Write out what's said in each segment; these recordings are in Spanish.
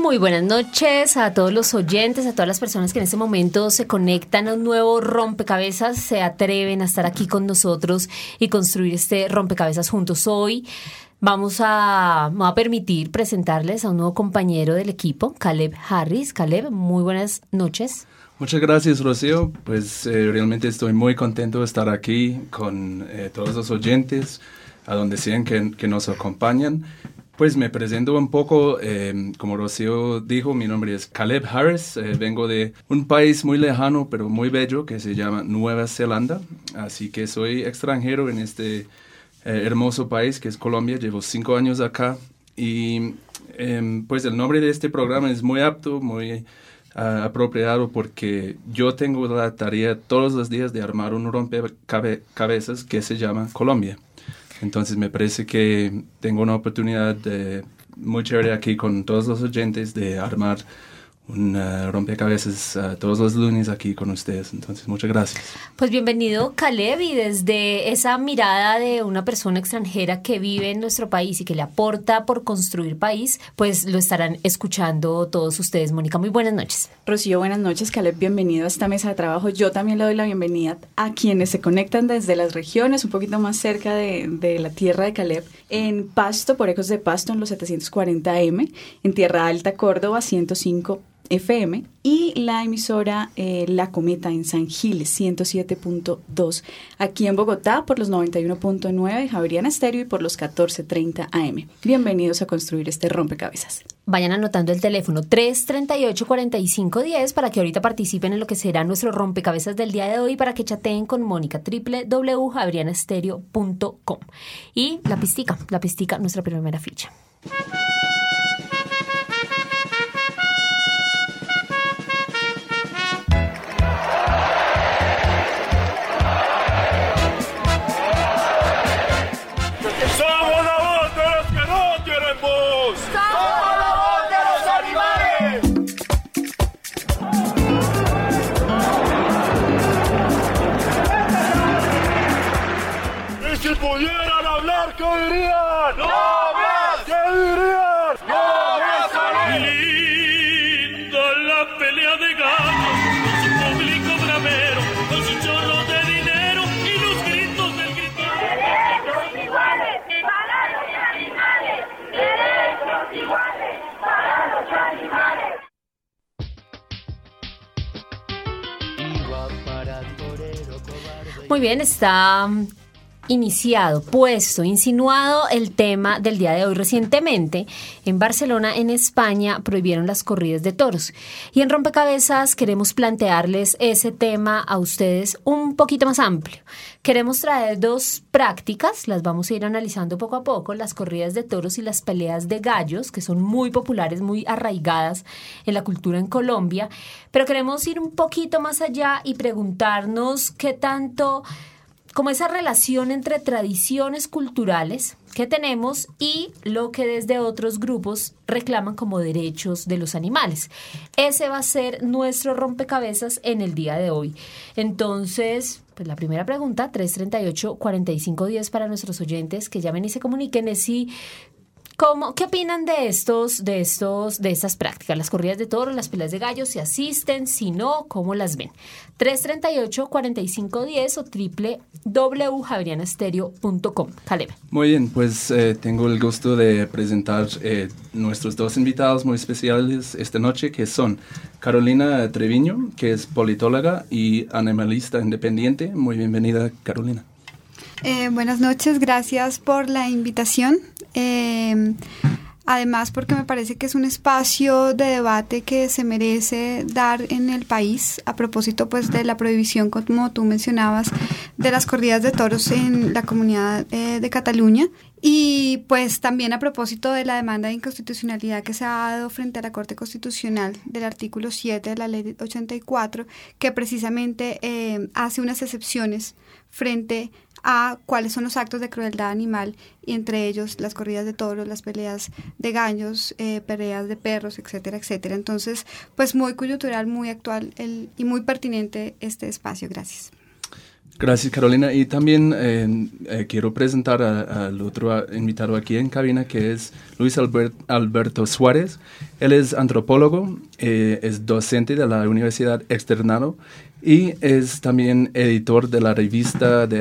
Muy buenas noches a todos los oyentes, a todas las personas que en este momento se conectan a un nuevo rompecabezas, se atreven a estar aquí con nosotros y construir este rompecabezas juntos hoy. Vamos a, permitir presentarles a un nuevo compañero del equipo, Caleb Harris. Caleb, muy buenas noches. Muchas gracias, Rocío. Pues eh, realmente estoy muy contento de estar aquí con eh, todos los oyentes, a donde sean que nos acompañan. Pues me presento un poco, eh, como Rocío dijo, mi nombre es Caleb Harris, eh, vengo de un país muy lejano pero muy bello que se llama Nueva Zelanda, así que soy extranjero en este eh, hermoso país que es Colombia, llevo cinco años acá y em, pues el nombre de este programa es muy apto, muy ah, apropiado porque yo tengo la tarea todos los días de armar un rompecabezas que se llama Colombia. Entonces me parece que tengo una oportunidad de, muy chévere aquí con todos los oyentes de armar un uh, rompecabezas uh, todos los lunes aquí con ustedes. Entonces, muchas gracias. Pues bienvenido, Caleb, y desde esa mirada de una persona extranjera que vive en nuestro país y que le aporta por construir país, pues lo estarán escuchando todos ustedes. Mónica, muy buenas noches. Rocío, buenas noches. Caleb, bienvenido a esta mesa de trabajo. Yo también le doy la bienvenida a quienes se conectan desde las regiones, un poquito más cerca de, de la tierra de Caleb, en Pasto, por Ecos de Pasto, en los 740M, en Tierra Alta, Córdoba, 105 FM y la emisora eh, La Cometa en San Gil 107.2 aquí en Bogotá por los 91.9 Javeriana Estéreo y por los 14.30 AM. Bienvenidos a construir este rompecabezas. Vayan anotando el teléfono 338-4510 para que ahorita participen en lo que será nuestro rompecabezas del día de hoy para que chateen con Mónica www.javerianastereo.com y la pistica, la pistica, nuestra primera ficha. Muy bien, está iniciado, puesto, insinuado el tema del día de hoy. Recientemente, en Barcelona, en España, prohibieron las corridas de toros. Y en Rompecabezas queremos plantearles ese tema a ustedes un poquito más amplio. Queremos traer dos prácticas, las vamos a ir analizando poco a poco, las corridas de toros y las peleas de gallos, que son muy populares, muy arraigadas en la cultura en Colombia. Pero queremos ir un poquito más allá y preguntarnos qué tanto como esa relación entre tradiciones culturales que tenemos y lo que desde otros grupos reclaman como derechos de los animales. Ese va a ser nuestro rompecabezas en el día de hoy. Entonces, pues la primera pregunta, 338-4510 para nuestros oyentes que llamen y se comuniquen es si ¿Cómo, ¿Qué opinan de estos, de estos, de estas prácticas? Las corridas de toros, las peleas de gallos, ¿se asisten? Si no, ¿cómo las ven? 338-4510 o www.javerianastereo.com. Caleb. Muy bien, pues eh, tengo el gusto de presentar eh, nuestros dos invitados muy especiales esta noche, que son Carolina Treviño, que es politóloga y animalista independiente. Muy bienvenida, Carolina. Eh, buenas noches, gracias por la invitación. Eh, además, porque me parece que es un espacio de debate que se merece dar en el país a propósito pues de la prohibición, como tú mencionabas, de las corridas de toros en la comunidad eh, de Cataluña. Y pues también a propósito de la demanda de inconstitucionalidad que se ha dado frente a la Corte Constitucional del artículo 7 de la Ley 84, que precisamente hace unas excepciones frente a cuáles son los actos de crueldad animal y entre ellos las corridas de toros, las peleas de gallos, eh, peleas de perros, etcétera, etcétera. Entonces, pues muy coyuntural, muy actual el, y muy pertinente este espacio. Gracias. Gracias, Carolina. Y también eh, eh, quiero presentar al otro invitado aquí en cabina, que es Luis Alberto Suárez. Él es antropólogo, es docente de la Universidad Externado y es también editor de la revista de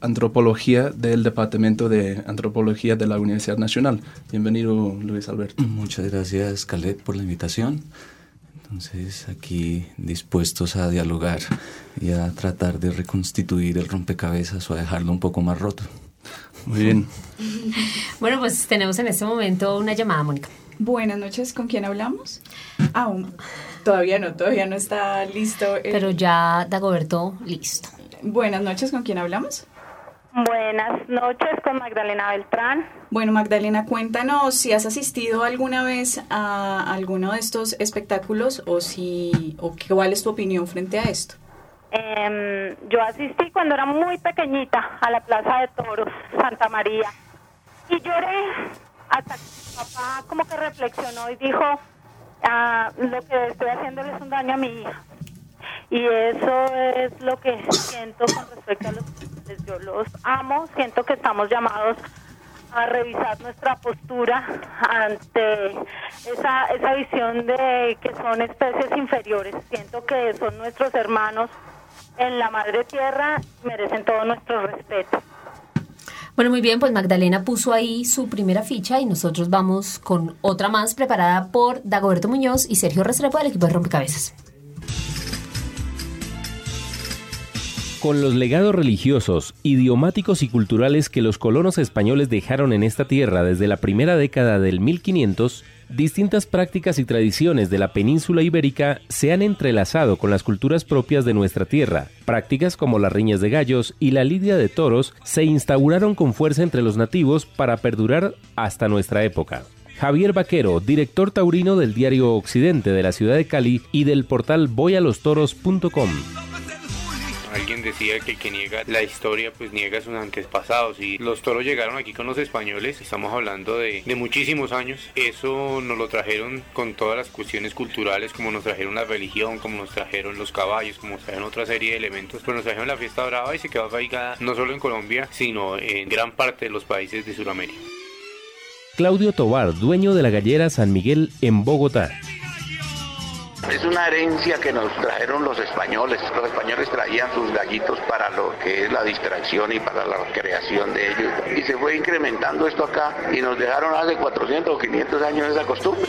antropología del Departamento de Antropología de la Universidad Nacional. Bienvenido, Luis Alberto. Muchas gracias, Caleb, por la invitación. Entonces, aquí dispuestos a dialogar y a tratar de reconstituir el rompecabezas o a dejarlo un poco más roto. Muy bien. bueno, pues tenemos en este momento una llamada, Mónica. Buenas noches, ¿con quién hablamos? Aún. Todavía no, todavía no está listo. Pero ya Dagoberto, listo. Buenas noches, ¿con quién hablamos? Buenas noches con Magdalena Beltrán. Bueno, Magdalena, cuéntanos si has asistido alguna vez a alguno de estos espectáculos o si o cuál es tu opinión frente a esto. Em, yo asistí cuando era muy pequeñita a la Plaza de Toros Santa María y lloré hasta que mi papá como que reflexionó y dijo, ah, lo que estoy haciéndole es un daño a mi hija. Y eso es lo que siento con respecto a los yo los amo, siento que estamos llamados a revisar nuestra postura ante esa, esa visión de que son especies inferiores. Siento que son nuestros hermanos en la madre tierra, merecen todo nuestro respeto. Bueno, muy bien, pues Magdalena puso ahí su primera ficha y nosotros vamos con otra más preparada por Dagoberto Muñoz y Sergio Restrepo del equipo de Rompecabezas. Con los legados religiosos, idiomáticos y culturales que los colonos españoles dejaron en esta tierra desde la primera década del 1500, distintas prácticas y tradiciones de la península ibérica se han entrelazado con las culturas propias de nuestra tierra. Prácticas como las riñas de gallos y la lidia de toros se instauraron con fuerza entre los nativos para perdurar hasta nuestra época. Javier Vaquero, director taurino del diario Occidente de la ciudad de Cali y del portal voyalostoros.com. Alguien decía que el que niega la historia pues niega sus antepasados y los toros llegaron aquí con los españoles, estamos hablando de, de muchísimos años, eso nos lo trajeron con todas las cuestiones culturales como nos trajeron la religión, como nos trajeron los caballos, como nos trajeron otra serie de elementos, pues nos trajeron la fiesta brava y se quedó arraigada no solo en Colombia, sino en gran parte de los países de Sudamérica. Claudio Tobar, dueño de la gallera San Miguel en Bogotá. Es una herencia que nos trajeron los españoles. Los españoles traían sus gallitos para lo que es la distracción y para la recreación de ellos. Y se fue incrementando esto acá y nos dejaron hace 400 o 500 años esa costumbre.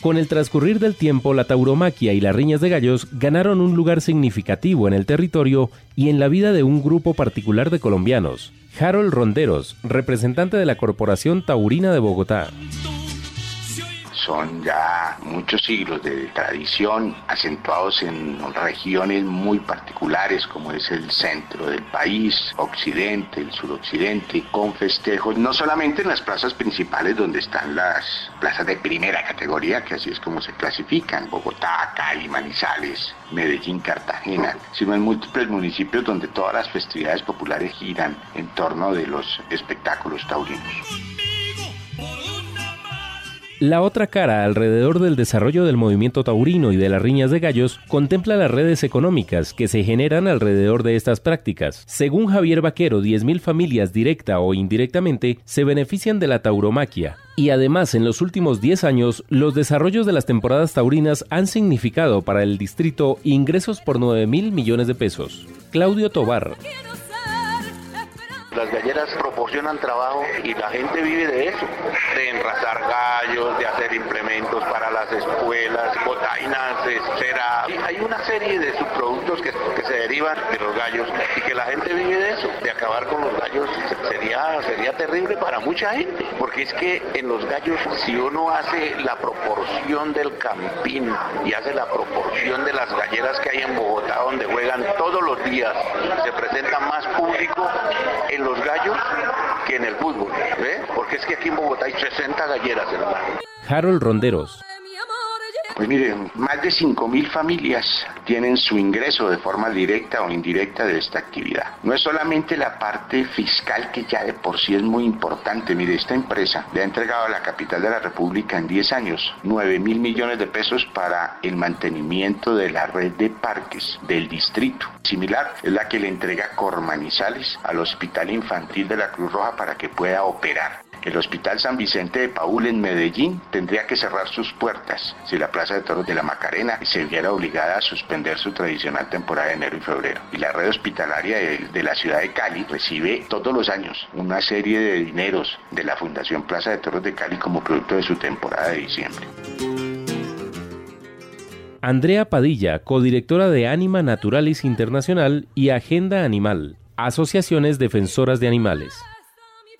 Con el transcurrir del tiempo, la tauromaquia y las riñas de gallos ganaron un lugar significativo en el territorio y en la vida de un grupo particular de colombianos. Harold Ronderos, representante de la Corporación Taurina de Bogotá son ya muchos siglos de tradición acentuados en regiones muy particulares como es el centro del país, occidente, el suroccidente, con festejos no solamente en las plazas principales donde están las plazas de primera categoría, que así es como se clasifican, Bogotá, Cali, Manizales, Medellín, Cartagena, sino en múltiples municipios donde todas las festividades populares giran en torno de los espectáculos taurinos. La otra cara alrededor del desarrollo del movimiento taurino y de las riñas de gallos contempla las redes económicas que se generan alrededor de estas prácticas. Según Javier Vaquero, 10.000 familias directa o indirectamente se benefician de la tauromaquia. Y además, en los últimos 10 años, los desarrollos de las temporadas taurinas han significado para el distrito ingresos por 9 mil millones de pesos. Claudio Tobar, las galleras proporcionan trabajo y la gente vive de eso, de enrazar gallos, de hacer implementos para las escuelas, botainas, cera. Hay una serie de subproductos que, se de los gallos y que la gente vive de eso. De acabar con los gallos sería, sería terrible para mucha gente, porque es que en los gallos, si uno hace la proporción del campín y hace la proporción de las galleras que hay en Bogotá, donde juegan todos los días, se presenta más público en los gallos que en el fútbol, ¿ve? Porque es que aquí en Bogotá hay 60 galleras, hermano. Harold Ronderos. Pues miren, más de 5.000 familias tienen su ingreso de forma directa o indirecta de esta actividad. No es solamente la parte fiscal que ya de por sí es muy importante. Mire, esta empresa le ha entregado a la capital de la República en 10 años 9 mil millones de pesos para el mantenimiento de la red de parques del distrito. Similar es la que le entrega Cormanizales al Hospital Infantil de la Cruz Roja para que pueda operar. El Hospital San Vicente de Paul en Medellín tendría que cerrar sus puertas si la Plaza de Toros de la Macarena se viera obligada a suspender su tradicional temporada de enero y febrero. Y la red hospitalaria de, la ciudad de Cali recibe todos los años una serie de dineros de la Fundación Plaza de Toros de Cali como producto de su temporada de diciembre. Andrea Padilla, codirectora de Anima Naturalis Internacional y Agenda Animal, asociaciones defensoras de animales.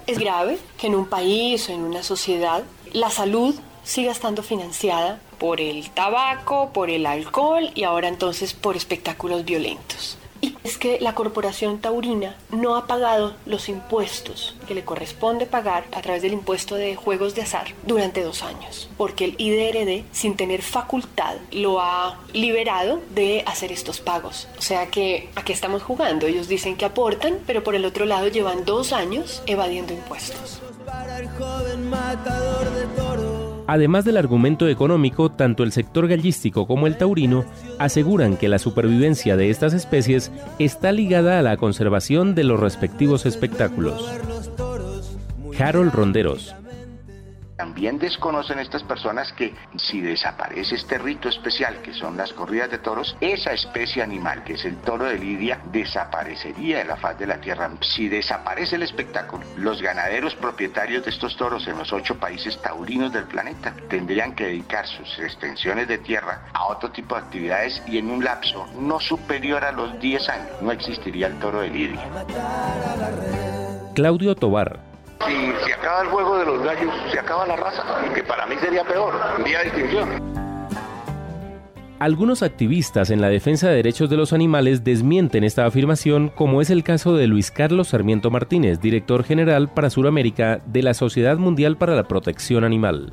Es grave que en un país o en una sociedad la salud siga estando financiada por el tabaco, por el alcohol y ahora entonces por espectáculos violentos. Es que la corporación taurina no ha pagado los impuestos que le corresponde pagar a través del impuesto de juegos de azar durante dos años, porque el IDRD, sin tener facultad, lo ha liberado de hacer estos pagos. O sea que aquí estamos jugando. Ellos dicen que aportan, pero por el otro lado llevan dos años evadiendo impuestos. Además del argumento económico, tanto el sector gallístico como el taurino aseguran que la supervivencia de estas especies está ligada a la conservación de los respectivos espectáculos. Harold Ronderos, también desconocen estas personas que si desaparece este rito especial que son las corridas de toros, esa especie animal que es el toro de Lidia desaparecería de la faz de la tierra. Si desaparece el espectáculo, los ganaderos propietarios de estos toros en los ocho países taurinos del planeta tendrían que dedicar sus extensiones de tierra a otro tipo de actividades y en un lapso no superior a los 10 años no existiría el toro de Lidia. Claudio Tobar, si se acaba el juego de los gallos, se acaba la raza, que para mí sería peor, un día extinción. Algunos activistas en la defensa de derechos de los animales desmienten esta afirmación, como es el caso de Luis Carlos Sarmiento Martínez, director general para Sudamérica de la Sociedad Mundial para la Protección Animal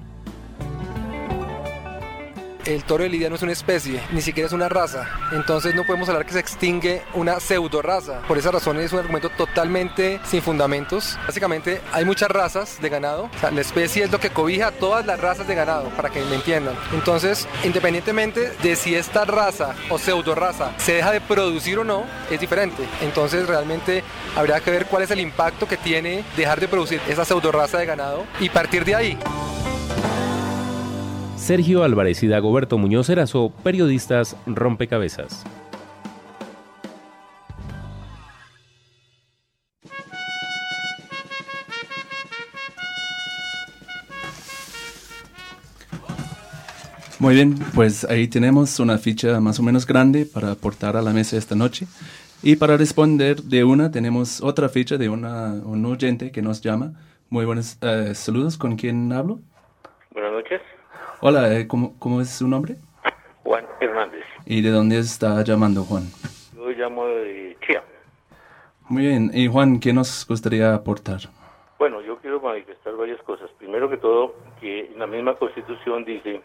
el toro de Lidia no es una especie, ni siquiera es una raza. Entonces no podemos hablar que se extingue una pseudo raza. Por esa razón es un argumento totalmente sin fundamentos. Básicamente hay muchas razas de ganado. la especie es lo que cobija a todas las razas de ganado, para que me entiendan. Entonces, independientemente de si esta raza o pseudo raza se deja de producir o no, es diferente. Entonces realmente habría que ver cuál es el impacto que tiene dejar de producir esa pseudo raza de ganado y partir de ahí. Sergio Álvarez y Dagoberto Muñoz Erazo, periodistas Rompecabezas. Muy bien, pues ahí tenemos una ficha más o menos grande para aportar a la mesa esta noche. Y para responder de una, tenemos otra ficha de una, un oyente que nos llama. Muy buenos eh, saludos, ¿con quién hablo? Buenas noches. Hola, eh, ¿cómo, ¿cómo, es su nombre? Juan Hernández. ¿Y de dónde está llamando Juan? Yo llamo de Chía. Muy bien, y Juan, ¿qué nos gustaría aportar? Bueno, yo quiero manifestar varias cosas. Primero que todo, que la misma Constitución dice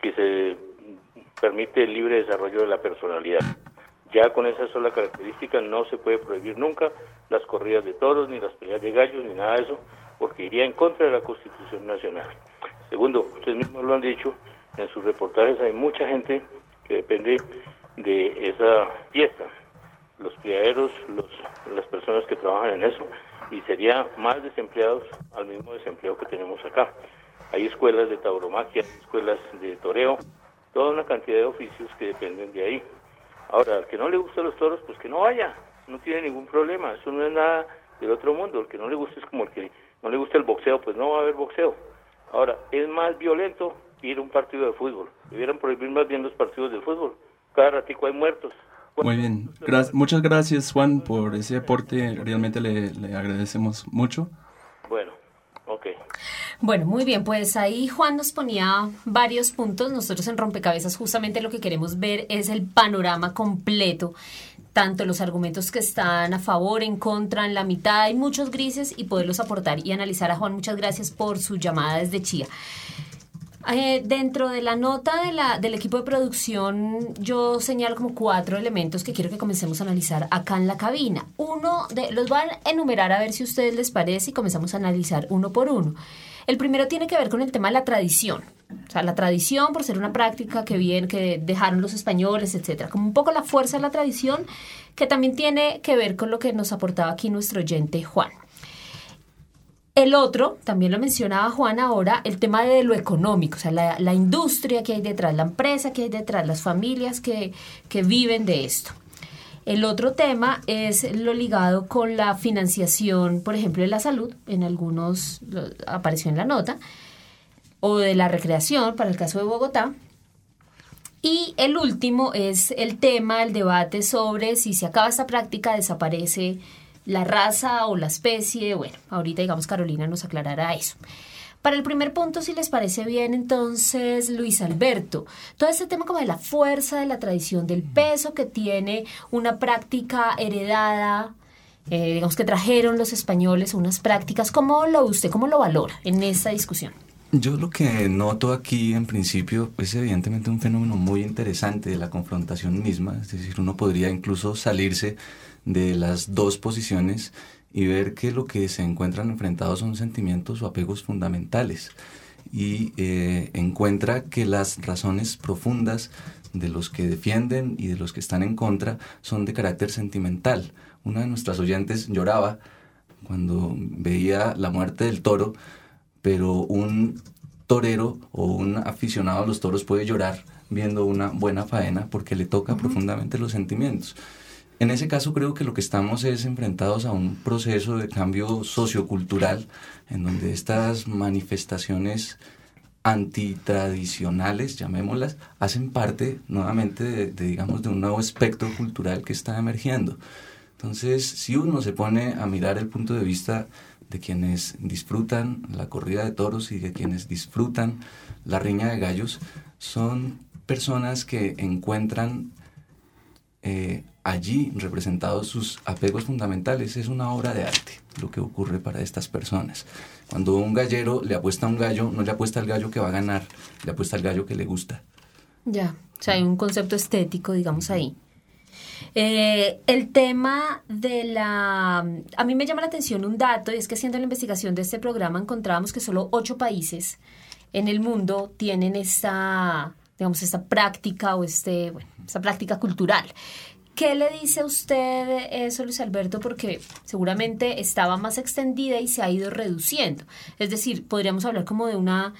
que se permite el libre desarrollo de la personalidad. Ya con esa sola característica no se puede prohibir nunca las corridas de toros, ni las peleas de gallos, ni nada de eso, porque iría en contra de la Constitución Nacional. Segundo, ustedes mismos lo han dicho, en sus reportajes hay mucha gente que depende de esa fiesta. Los criaderos, los, las personas que trabajan en eso, y sería más desempleados al mismo desempleo que tenemos acá. Hay escuelas de tauromaquia, escuelas de toreo, toda una cantidad de oficios que dependen de ahí. Ahora, al que no le gustan los toros, pues que no vaya, no tiene ningún problema, eso no es nada del otro mundo, el que no le gusta es como el que no le gusta el boxeo, pues no va a haber boxeo. Ahora, es más violento ir a un partido de fútbol, debieran prohibir más bien los partidos de fútbol, cada ratico hay muertos. Muy bien, muchas gracias Juan por ese aporte, realmente le, le agradecemos mucho. Bueno. Bueno, muy bien, pues ahí Juan nos ponía varios puntos. Nosotros en Rompecabezas justamente lo que queremos ver es el panorama completo, tanto los argumentos que están a favor, en contra, en la mitad, hay muchos grises y poderlos aportar y analizar a Juan. Muchas gracias por su llamada desde Chía. Eh, dentro de la nota de la, del equipo de producción, yo señalo como cuatro elementos que quiero que comencemos a analizar acá en la cabina. Uno de los van a enumerar a ver si a ustedes les parece y comenzamos a analizar uno por uno. El primero tiene que ver con el tema de la tradición. O sea, la tradición por ser una práctica que bien, que dejaron los españoles, etcétera. Como un poco la fuerza de la tradición, que también tiene que ver con lo que nos aportaba aquí nuestro oyente Juan. El otro, también lo mencionaba Juan ahora, el tema de lo económico, o sea, la, industria que hay detrás, la empresa que hay detrás, las familias que, que viven de esto. El otro tema es lo ligado con la financiación, por ejemplo, de la salud, en algunos apareció en la nota, o de la recreación, para el caso de Bogotá. Y el último es el tema, el debate sobre si se acaba esta práctica, desaparece la raza o la especie. Bueno, ahorita digamos Carolina nos aclarará eso. Para el primer punto, si les parece bien, entonces, Luis Alberto, todo este tema como de la fuerza, de la tradición, del peso que tiene una práctica heredada, eh, digamos que trajeron los españoles unas prácticas, ¿cómo lo usted, cómo lo valora en esta discusión? Yo lo que noto aquí en principio es evidentemente un fenómeno muy interesante de la confrontación misma, es decir, uno podría incluso salirse de las dos posiciones y ver que lo que se encuentran enfrentados son sentimientos o apegos fundamentales y eh, encuentra que las razones profundas de los que defienden y de los que están en contra son de carácter sentimental. Una de nuestras oyentes lloraba cuando veía la muerte del toro, pero un torero o un aficionado a los toros puede llorar viendo una buena faena porque le toca profundamente los sentimientos. En ese caso creo que lo que estamos es enfrentados a un proceso de cambio sociocultural en donde estas manifestaciones antitradicionales, llamémoslas, hacen parte nuevamente de, digamos, de un nuevo espectro cultural que está emergiendo. Entonces, si uno se pone a mirar el punto de vista de quienes disfrutan la corrida de toros y de quienes disfrutan la riña de gallos, son personas que encuentran eh, allí representados sus apegos fundamentales. Es una obra de arte lo que ocurre para estas personas. Cuando un gallero le apuesta a un gallo, no le apuesta al gallo que va a ganar, le apuesta al gallo que le gusta. Ya, o sea, hay un concepto estético, digamos, ahí. Eh, el tema de la... A mí me llama la atención un dato, y es que haciendo la investigación de este programa encontrábamos que solo ocho países en el mundo tienen esta, digamos, esta práctica o este, esta práctica cultural. ¿Qué le dice a usted eso, Luis Alberto? Porque seguramente estaba más extendida y se ha ido reduciendo. Es decir, podríamos hablar como de una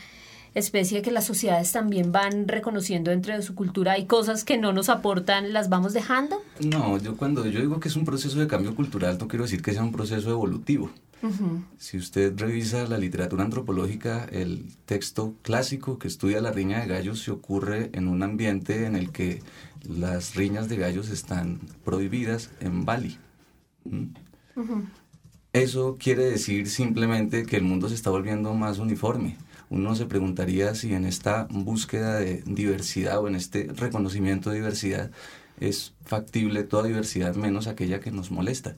especie que las sociedades también van reconociendo dentro de su cultura. Hay cosas que no nos aportan, las vamos dejando. No, yo cuando yo digo que es un proceso de cambio cultural, no quiero decir que sea un proceso evolutivo. Si usted revisa la literatura antropológica, el texto clásico que estudia la riña de gallos se ocurre en un ambiente en el que las riñas de gallos están prohibidas en Bali. ¿Mm? Eso quiere decir simplemente que el mundo se está volviendo más uniforme. Uno se preguntaría si en esta búsqueda de diversidad o en este reconocimiento de diversidad es factible toda diversidad menos aquella que nos molesta.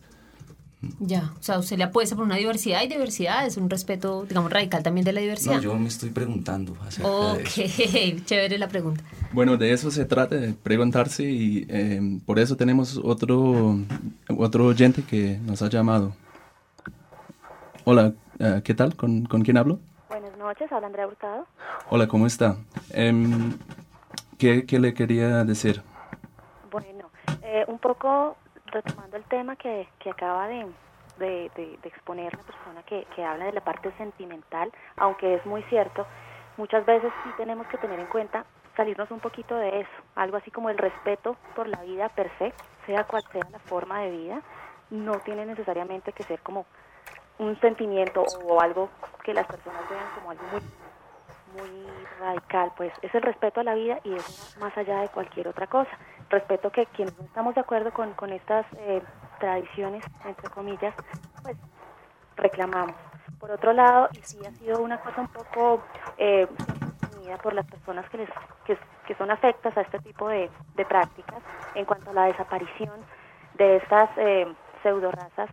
Ya, o sea, usted le apuesta por una diversidad y diversidad es un respeto, digamos, radical también de la diversidad. No, yo me estoy preguntando acerca Ok, chévere la pregunta. Bueno, de eso se trata, de preguntarse y eh, por eso tenemos otro, otro oyente que nos ha llamado. Hola, eh, ¿qué tal? ¿Con, ¿Con quién hablo? Buenas noches, habla Andrea Hurtado. Hola, ¿cómo está? Em, ¿qué, le quería decir? Bueno, eh, un poco retomando el tema que, que acaba de, de, exponer la persona que, que habla de la parte sentimental, aunque es muy cierto, muchas veces sí tenemos que tener en cuenta salirnos un poquito de eso, algo así como el respeto por la vida per se, sea cual sea la forma de vida, no tiene necesariamente que ser como un sentimiento o algo que las personas vean como algo muy muy radical, pues es el respeto a la vida y es más allá de cualquier otra cosa. Respeto que quienes no estamos de acuerdo con, con estas eh, tradiciones, entre comillas, pues reclamamos. Por otro lado, y sí ha sido una cosa un poco eh, por las personas que, les, que, que, son afectas a este tipo de, de, prácticas en cuanto a la desaparición de estas eh, pseudo razas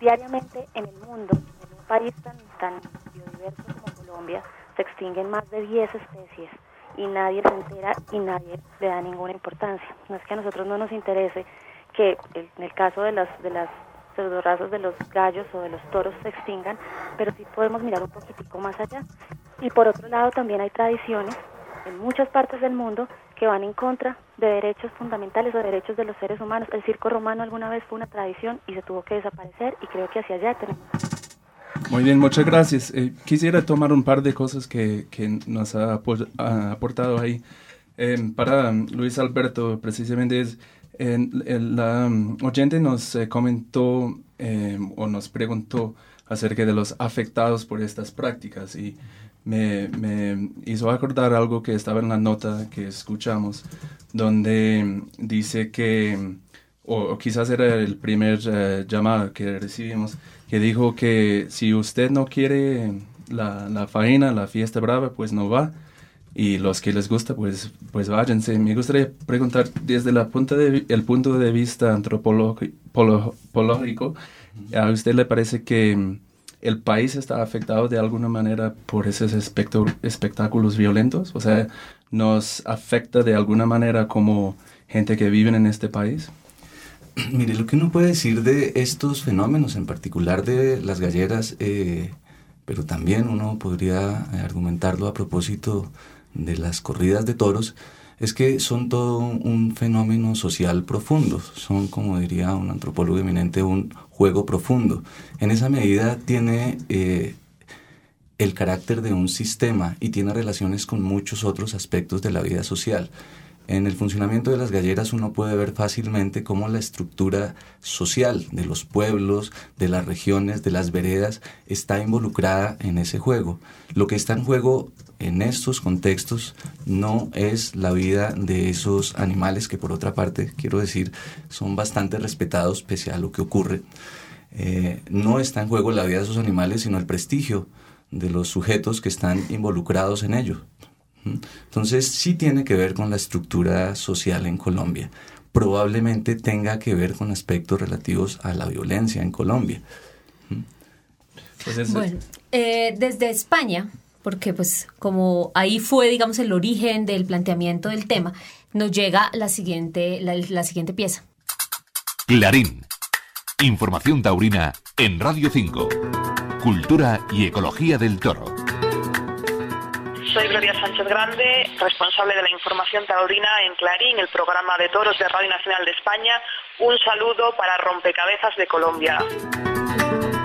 diariamente en el mundo, en un país tan, tan biodiverso como Colombia, se extinguen más de 10 especies y nadie se entera y nadie le da ninguna importancia. No es que a nosotros no nos interese que en el caso de las de las pseudorazas de los gallos o de los toros se extingan, pero sí podemos mirar un poquitico más allá. Y por otro lado también hay tradiciones en muchas partes del mundo que van en contra de derechos fundamentales o derechos de los seres humanos. El circo romano alguna vez fue una tradición y se tuvo que desaparecer y creo que hacia allá tenemos muy bien, muchas gracias. Eh, quisiera tomar un par de cosas que, que nos ha, aportado ahí. Em, para Luis Alberto, precisamente, es, la um, oyente nos eh, comentó em, o nos preguntó acerca de los afectados por estas prácticas y me, me, hizo acordar algo que estaba en la nota que escuchamos, donde dice que, o, quizás era el primer uh, llamado que recibimos, que dijo que si usted no quiere la, la faena, la fiesta brava, pues no va. Y los que les gusta, pues, pues váyanse. Me gustaría preguntar desde la punta de, el punto de vista antropológico, ¿a usted le parece que el país está afectado de alguna manera por esos espectáculos violentos? O sea, ¿nos afecta de alguna manera como gente que vive en este país? Mire, lo que uno puede decir de estos fenómenos, en particular de las galleras, eh, pero también uno podría argumentarlo a propósito de las corridas de toros, es que son todo un fenómeno social profundo, son, como diría un antropólogo eminente, un juego profundo. En esa medida tiene eh, el carácter de un sistema y tiene relaciones con muchos otros aspectos de la vida social. En el funcionamiento de las galleras uno puede ver fácilmente cómo la estructura social de los pueblos, de las regiones, de las veredas está involucrada en ese juego. Lo que está en juego en estos contextos no es la vida de esos animales que por otra parte, quiero decir, son bastante respetados pese a lo que ocurre. Eh, no está en juego la vida de esos animales, sino el prestigio de los sujetos que están involucrados en ello. Entonces sí tiene que ver con la estructura social en Colombia. Probablemente tenga que ver con aspectos relativos a la violencia en Colombia. Pues bueno, eh, desde España, porque pues como ahí fue, digamos, el origen del planteamiento del tema, nos llega la siguiente, la, la siguiente pieza. Clarín. Información taurina en Radio 5. Cultura y ecología del toro. Soy Gloria Sánchez Grande, responsable de la información taurina en Clarín, el programa de toros de Radio Nacional de España. Un saludo para Rompecabezas de Colombia.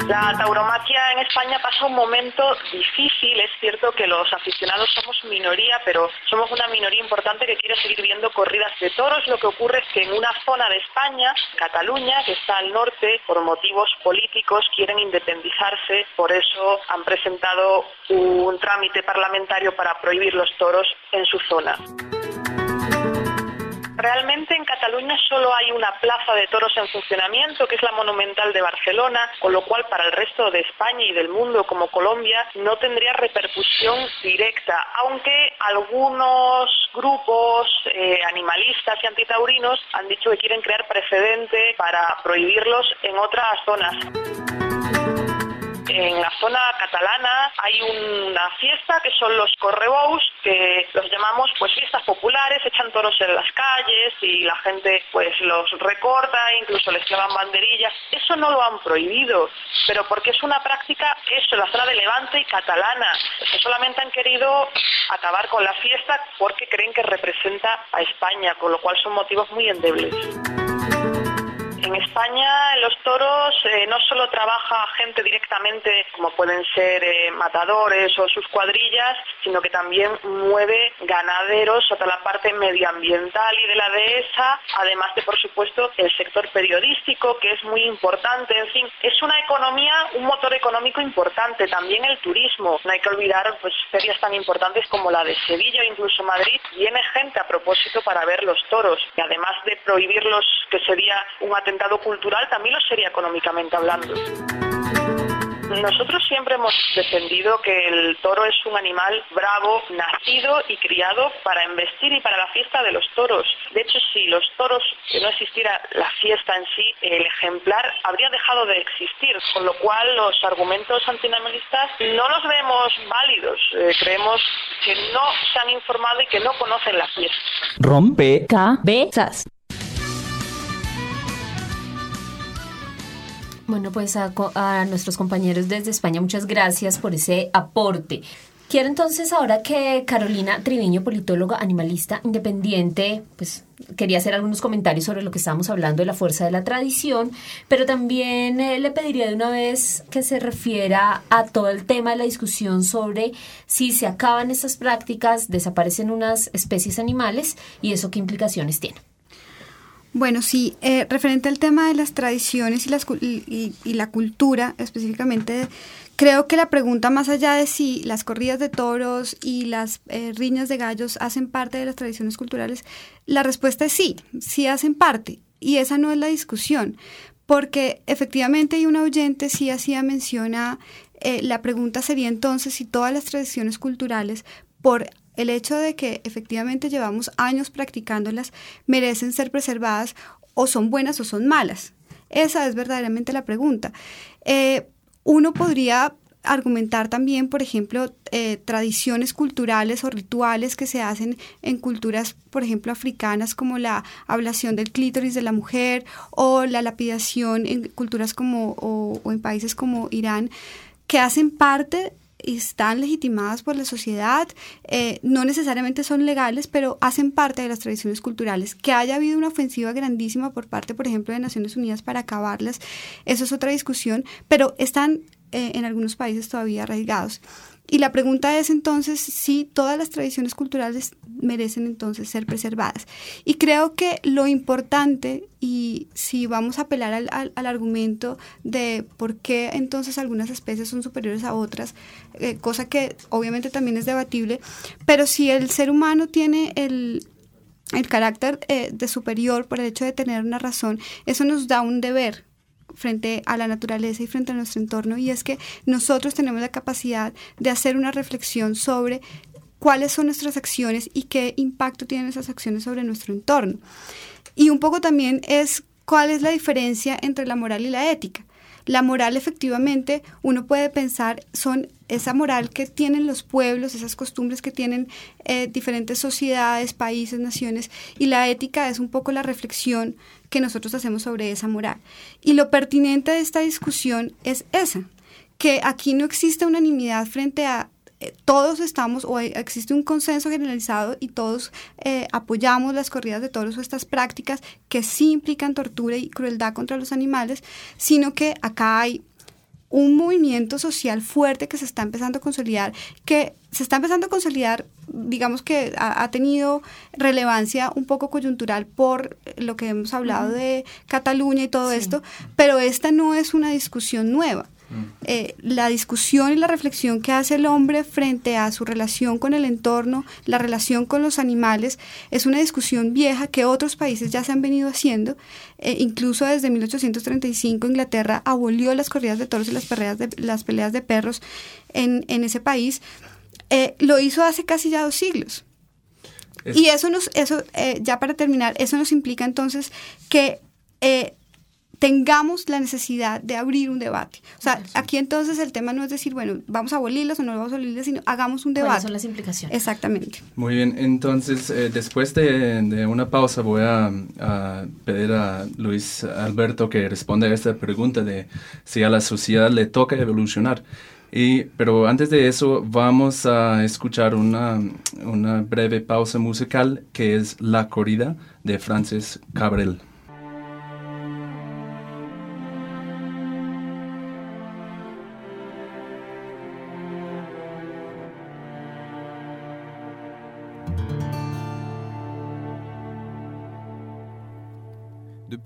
La tauromaquia en España pasa un momento difícil. Es cierto que los aficionados somos minoría, pero somos una minoría importante que quiere seguir viendo corridas de toros. Lo que ocurre es que en una zona de España, Cataluña, que está al norte, por motivos políticos, quieren independizarse. Por eso han presentado un trámite parlamentario para prohibir los toros en su zona. Realmente en Cataluña solo hay una plaza de toros en funcionamiento, que es la Monumental de Barcelona, con lo cual para el resto de España y del mundo como Colombia no tendría repercusión directa, aunque algunos grupos eh, animalistas y antitaurinos han dicho que quieren crear precedente para prohibirlos en otras zonas. En la zona catalana hay una fiesta que son los correbous, que los llamamos pues fiestas populares, echan toros en las calles y la gente pues los recorta, incluso les clavan banderillas. Eso no lo han prohibido, pero porque es una práctica, eso, la zona de Levante y catalana. O solamente han querido acabar con la fiesta porque creen que representa a España, con lo cual son motivos muy endebles. En España, los toros, eh, no solo trabaja gente directamente, como pueden ser eh, matadores o sus cuadrillas, sino que también mueve ganaderos, toda la parte medioambiental y de la dehesa, además de, por supuesto, el sector periodístico, que es muy importante. En fin, es una economía, un motor económico importante. También el turismo. No hay que olvidar pues, ferias tan importantes como la de Sevilla incluso Madrid. Viene gente a propósito para ver los toros. Y además de prohibirlos, que sería un atentado cultural, también lo sería económicamente hablando. Nosotros siempre hemos defendido que el toro es un animal bravo, nacido y criado para embestir y para la fiesta de los toros. De hecho, si los toros, si no existiera la fiesta en sí, el ejemplar habría dejado de existir, con lo cual los argumentos antinamalistas no los vemos válidos. Eh, creemos que no se han informado y que no conocen la fiesta. Rompe cabezas. Bueno, pues a, a, nuestros compañeros desde España, muchas gracias por ese aporte. Quiero entonces ahora que Carolina Triviño, politóloga animalista independiente, pues quería hacer algunos comentarios sobre lo que estábamos hablando de la fuerza de la tradición, pero también eh, le pediría de una vez que se refiera a todo el tema de la discusión sobre si se acaban estas prácticas, desaparecen unas especies animales y eso qué implicaciones tiene. Bueno, sí, eh, referente al tema de las tradiciones y, las, y, la cultura específicamente, creo que la pregunta más allá de si las corridas de toros y las eh, riñas de gallos hacen parte de las tradiciones culturales, la respuesta es sí, sí hacen parte. Y esa no es la discusión, porque efectivamente hay un oyente sí hacía menciona, eh, la pregunta sería entonces si todas las tradiciones culturales por el hecho de que efectivamente llevamos años practicándolas merecen ser preservadas o son buenas o son malas. Esa es verdaderamente la pregunta. Eh, uno podría argumentar también, por ejemplo, eh, tradiciones culturales o rituales que se hacen en culturas, por ejemplo, africanas, como la ablación del clítoris de la mujer o la lapidación en culturas como o, o en países como Irán, que hacen parte están legitimadas por la sociedad, eh, no necesariamente son legales, pero hacen parte de las tradiciones culturales. Que haya habido una ofensiva grandísima por parte, por ejemplo, de Naciones Unidas para acabarlas, eso es otra discusión, pero están eh, en algunos países todavía arraigados. Y la pregunta es entonces si todas las tradiciones culturales merecen entonces ser preservadas. Y creo que lo importante, y si vamos a apelar al, al, al argumento de por qué entonces algunas especies son superiores a otras, eh, cosa que obviamente también es debatible, pero si el ser humano tiene el, el carácter eh, de superior por el hecho de tener una razón, eso nos da un deber frente a la naturaleza y frente a nuestro entorno y es que nosotros tenemos la capacidad de hacer una reflexión sobre cuáles son nuestras acciones y qué impacto tienen esas acciones sobre nuestro entorno. Y un poco también es cuál es la diferencia entre la moral y la ética. La moral efectivamente uno puede pensar son esa moral que tienen los pueblos, esas costumbres que tienen eh, diferentes sociedades, países, naciones, y la ética es un poco la reflexión que nosotros hacemos sobre esa moral. Y lo pertinente de esta discusión es esa, que aquí no existe unanimidad frente a eh, todos estamos o existe un consenso generalizado y todos eh, apoyamos las corridas de toros o estas prácticas que sí implican tortura y crueldad contra los animales, sino que acá hay un movimiento social fuerte que se está empezando a consolidar, que se está empezando a consolidar, digamos que ha, ha tenido relevancia un poco coyuntural por lo que hemos hablado de Cataluña y todo sí. esto, pero esta no es una discusión nueva. Eh, la discusión y la reflexión que hace el hombre frente a su relación con el entorno, la relación con los animales, es una discusión vieja que otros países ya se han venido haciendo. Eh, incluso desde 1835 Inglaterra abolió las corridas de toros y las peleas de, las peleas de perros en, en ese país. Eh, lo hizo hace casi ya dos siglos. Es... Y eso nos, eso, ya para terminar, eso nos implica entonces que tengamos la necesidad de abrir un debate. O sea, aquí entonces el tema no es decir, bueno, vamos a abolirlas o no vamos a abolirlas, sino hagamos un debate. ¿Cuáles son las implicaciones? Exactamente. Muy bien, entonces eh, después de, de, una pausa voy a, a, pedir a Luis Alberto que responda a esta pregunta de si a la sociedad le toca evolucionar. Y, pero antes de eso vamos a escuchar una, una breve pausa musical que es La Corrida de Francis Cabrel.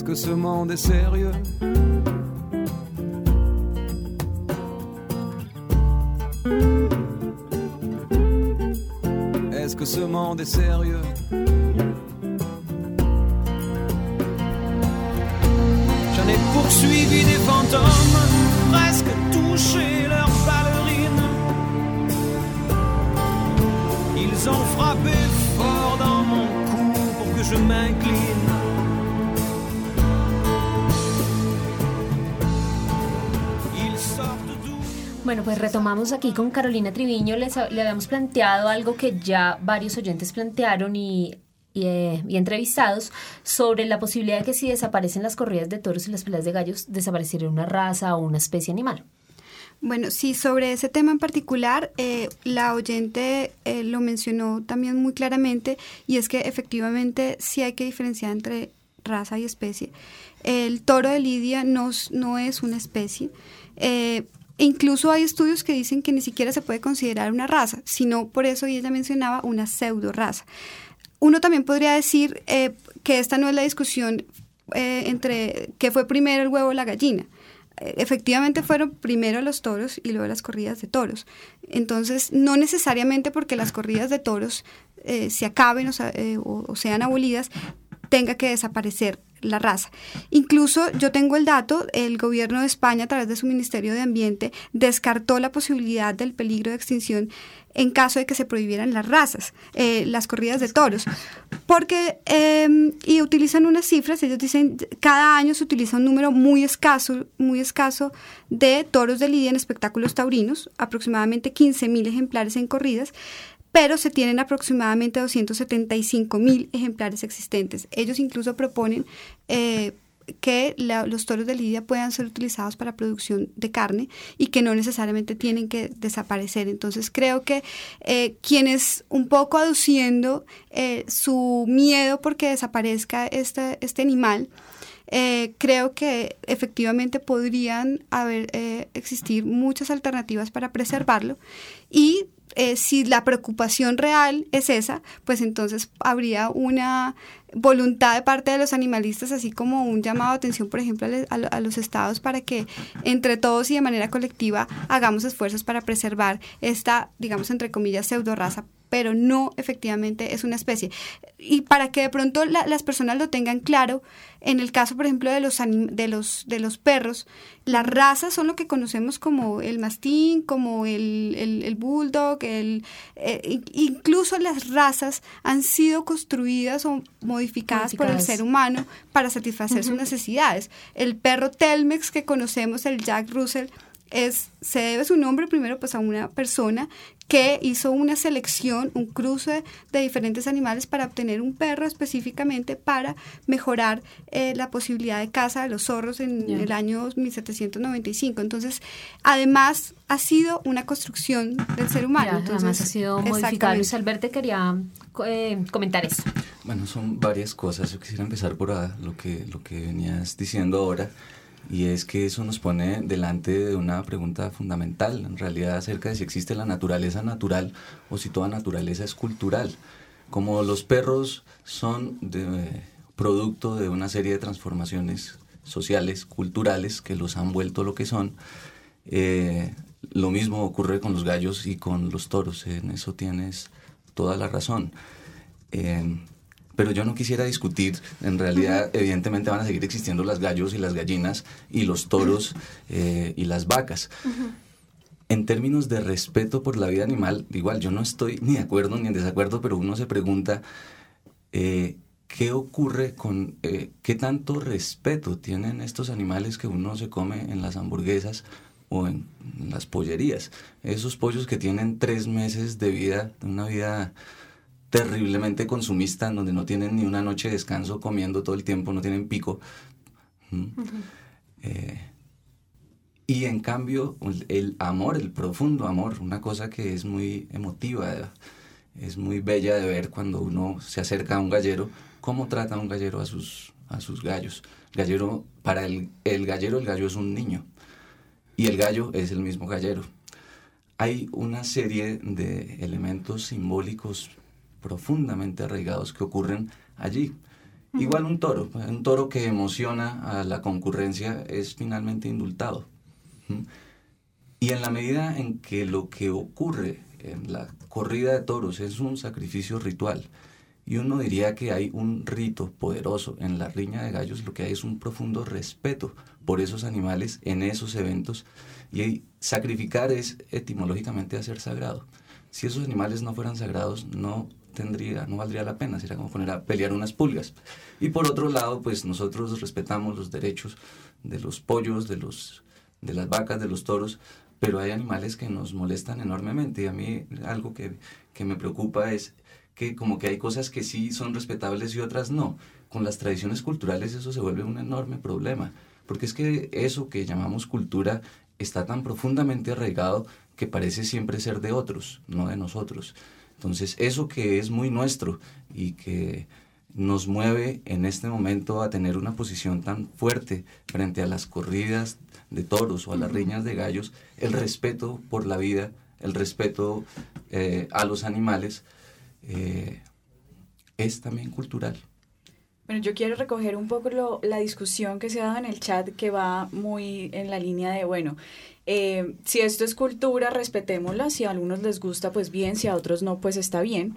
Est-ce que ce monde est sérieux. Est-ce que ce monde est sérieux? J'en ai poursuivi des fantômes, presque touché Bueno, pues retomamos aquí con Carolina Triviño. Les, le habíamos planteado algo que ya varios oyentes plantearon y, y, eh, y, entrevistados sobre la posibilidad de que si desaparecen las corridas de toros y las peleas de gallos, desapareciera una raza o una especie animal. Bueno, sí, sobre ese tema en particular, eh, la oyente eh, lo mencionó también muy claramente y es que efectivamente sí hay que diferenciar entre raza y especie. El toro de Lidia no, no es una especie. Eh, incluso hay estudios que dicen que ni siquiera se puede considerar una raza, sino por eso ella mencionaba una pseudo raza. Uno también podría decir eh, que esta no es la discusión eh, entre qué fue primero el huevo o la gallina. Eh, efectivamente fueron primero los toros y luego las corridas de toros. Entonces, no necesariamente porque las corridas de toros se acaben o, o sean abolidas, tenga que desaparecer la raza. Incluso yo tengo el dato, el gobierno de España a través de su Ministerio de Ambiente descartó la posibilidad del peligro de extinción en caso de que se prohibieran las razas, eh, las corridas de toros, porque eh, y utilizan unas cifras, ellos dicen cada año se utiliza un número muy escaso, muy escaso de toros de lidia en espectáculos taurinos, aproximadamente 15 mil ejemplares en corridas, pero se tienen aproximadamente 275 mil ejemplares existentes. Ellos incluso proponen eh, que los toros de lidia puedan ser utilizados para producción de carne y que no necesariamente tienen que desaparecer. Entonces creo que eh, quienes un poco aduciendo eh, su miedo porque desaparezca este, este animal, creo que efectivamente podrían haber existir muchas alternativas para preservarlo y eh, si la preocupación real es esa, pues entonces habría una voluntad de parte de los animalistas, así como un llamado de atención, por ejemplo, a, los estados para que entre todos y de manera colectiva hagamos esfuerzos para preservar esta, digamos, entre comillas, pseudo raza pero no efectivamente es una especie. Y para que de pronto las personas lo tengan claro, en el caso, por ejemplo, de los, de los, de los perros, las razas son lo que conocemos como el mastín, como el, el, bulldog, el, eh, incluso las razas han sido construidas o modificadas, por el ser humano para satisfacer sus necesidades. El perro Telmex que conocemos, el Jack Russell, es, se debe su nombre primero pues a una persona que hizo una selección, un cruce de diferentes animales para obtener un perro específicamente para mejorar eh, la posibilidad de caza de los zorros en el año 1795. Entonces, además ha sido una construcción del ser humano. además ha sido modificado. Luis Alberto quería eh, comentar eso. Bueno, son varias cosas. Yo quisiera empezar por ah, lo que, lo que venías diciendo ahora y es que eso nos pone delante de una pregunta fundamental, en realidad, acerca de si existe la naturaleza natural o si toda naturaleza es cultural. Como los perros son de, producto de una serie de transformaciones sociales, culturales, que los han vuelto lo que son, eh, lo mismo ocurre con los gallos y con los toros, en eso tienes toda la razón. Eh, pero yo no quisiera discutir, en realidad evidentemente van a seguir existiendo las gallos y las gallinas y los toros eh, y las vacas. En términos de respeto por la vida animal, igual yo no estoy ni de acuerdo ni en desacuerdo, pero uno se pregunta eh, qué ocurre con, eh, qué tanto respeto tienen estos animales que uno se come en las hamburguesas o en las pollerías. Esos pollos que tienen tres meses de vida, una vida terriblemente consumista, en donde no tienen ni una noche de descanso comiendo todo el tiempo, no tienen pico. Eh, y en cambio, el amor, el profundo amor, una cosa que es muy emotiva, es muy bella de ver cuando uno se acerca a un gallero, cómo trata un gallero a sus, a sus gallos. Gallero, para el, el gallero, el gallo es un niño y el gallo es el mismo gallero. Hay una serie de elementos simbólicos profundamente arraigados que ocurren allí. Igual un toro, un toro que emociona a la concurrencia es finalmente indultado. Y en la medida en que lo que ocurre en la corrida de toros es un sacrificio ritual, y uno diría que hay un rito poderoso en la riña de gallos, lo que hay es un profundo respeto por esos animales en esos eventos, y sacrificar es etimológicamente hacer sagrado. Si esos animales no fueran sagrados, no no valdría la pena, sería como poner a pelear unas pulgas. Y por otro lado, pues nosotros respetamos los derechos de los pollos, de, los, de las vacas, de los toros, pero hay animales que nos molestan enormemente y a mí algo que, que me preocupa es que como que hay cosas que sí son respetables y otras no. Con las tradiciones culturales eso se vuelve un enorme problema, porque es que eso que llamamos cultura está tan profundamente arraigado que parece siempre ser de otros, no de nosotros. Entonces, eso que es muy nuestro y que nos mueve en este momento a tener una posición tan fuerte frente a las corridas de toros o a las riñas de gallos, el respeto por la vida, el respeto eh, a los animales, eh, es también cultural. Bueno, yo quiero recoger un poco la discusión que se ha dado en el chat que va muy en la línea de, bueno, eh, si esto es cultura, respetémosla, si a algunos les gusta, pues bien, si a otros no, pues está bien.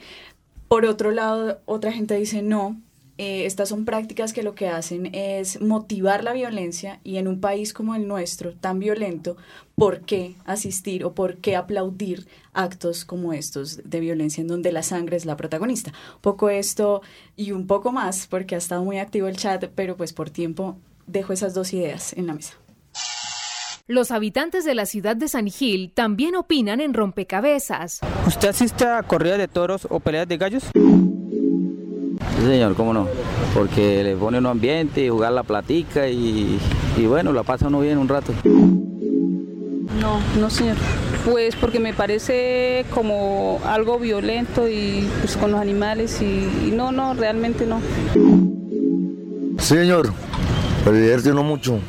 Por otro lado, otra gente dice no, eh, estas son prácticas que lo que hacen es motivar la violencia y en un país como el nuestro, tan violento, ¿por qué asistir o por qué aplaudir actos como estos de violencia en donde la sangre es la protagonista? Un poco esto y un poco más, porque ha estado muy activo el chat, pero pues por tiempo dejo esas dos ideas en la mesa. Los habitantes de la ciudad de San Gil también opinan en rompecabezas. ¿Usted asiste a corridas de toros o peleas de gallos? Sí, señor, cómo no. Porque le pone un ambiente, jugar la platica y, bueno, la pasa uno bien un rato. No, no, señor. Pues porque me parece como algo violento y pues con los animales y, no, no, realmente no. Sí, señor, pero divierte uno mucho.